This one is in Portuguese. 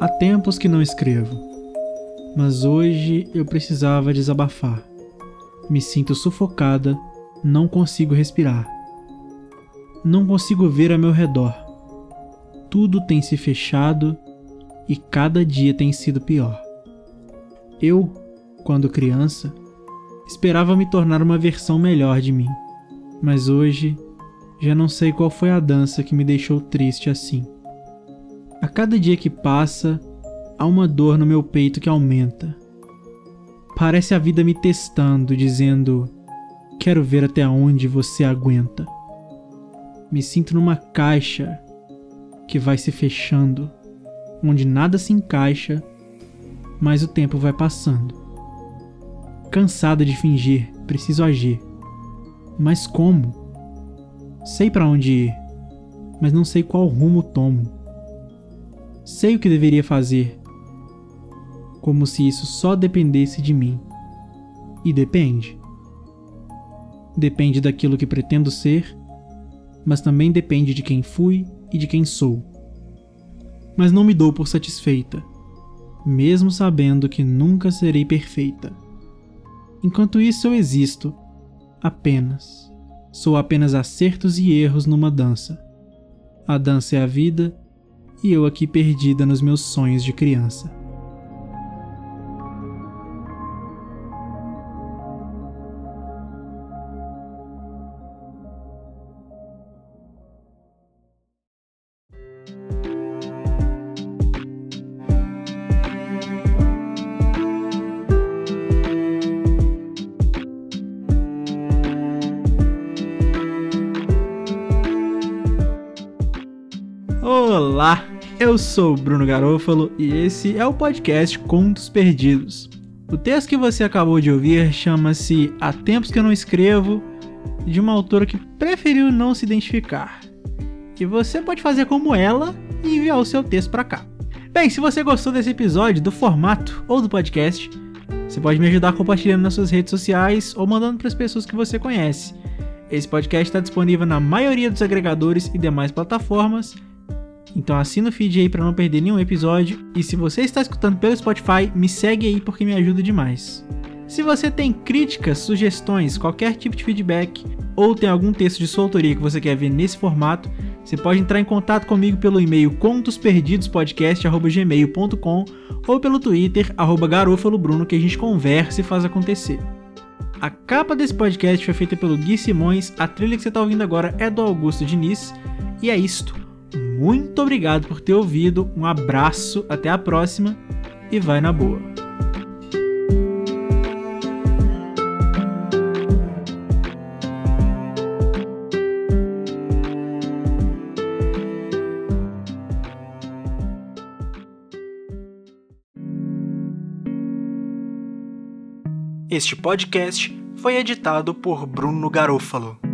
Há tempos que não escrevo, mas hoje eu precisava desabafar. Me sinto sufocada, não consigo respirar. Não consigo ver a meu redor. Tudo tem se fechado e cada dia tem sido pior. Eu, quando criança, esperava me tornar uma versão melhor de mim, mas hoje já não sei qual foi a dança que me deixou triste assim. A cada dia que passa, há uma dor no meu peito que aumenta. Parece a vida me testando, dizendo: Quero ver até onde você aguenta. Me sinto numa caixa que vai se fechando, onde nada se encaixa, mas o tempo vai passando. Cansada de fingir, preciso agir. Mas como? Sei para onde ir, mas não sei qual rumo tomo. Sei o que deveria fazer, como se isso só dependesse de mim. E depende. Depende daquilo que pretendo ser, mas também depende de quem fui e de quem sou. Mas não me dou por satisfeita, mesmo sabendo que nunca serei perfeita. Enquanto isso, eu existo, apenas. Sou apenas acertos e erros numa dança. A dança é a vida e eu aqui perdida nos meus sonhos de criança. Olá, eu sou Bruno Garofalo e esse é o podcast Contos Perdidos. O texto que você acabou de ouvir chama-se Há Tempos Que Eu Não Escrevo, de uma autora que preferiu não se identificar. E você pode fazer como ela e enviar o seu texto para cá. Bem, se você gostou desse episódio, do formato ou do podcast, você pode me ajudar compartilhando nas suas redes sociais ou mandando para as pessoas que você conhece. Esse podcast está disponível na maioria dos agregadores e demais plataformas então assina o feed aí para não perder nenhum episódio. E se você está escutando pelo Spotify, me segue aí porque me ajuda demais. Se você tem críticas, sugestões, qualquer tipo de feedback ou tem algum texto de sua autoria que você quer ver nesse formato, você pode entrar em contato comigo pelo e-mail contosperdidospodcast@gmail.com ou pelo Twitter @garofalobruno que a gente conversa e faz acontecer. A capa desse podcast foi feita pelo Gui Simões, a trilha que você está ouvindo agora é do Augusto Diniz, e é isto. Muito obrigado por ter ouvido, um abraço, até a próxima e vai na boa. Este podcast foi editado por Bruno Garofalo.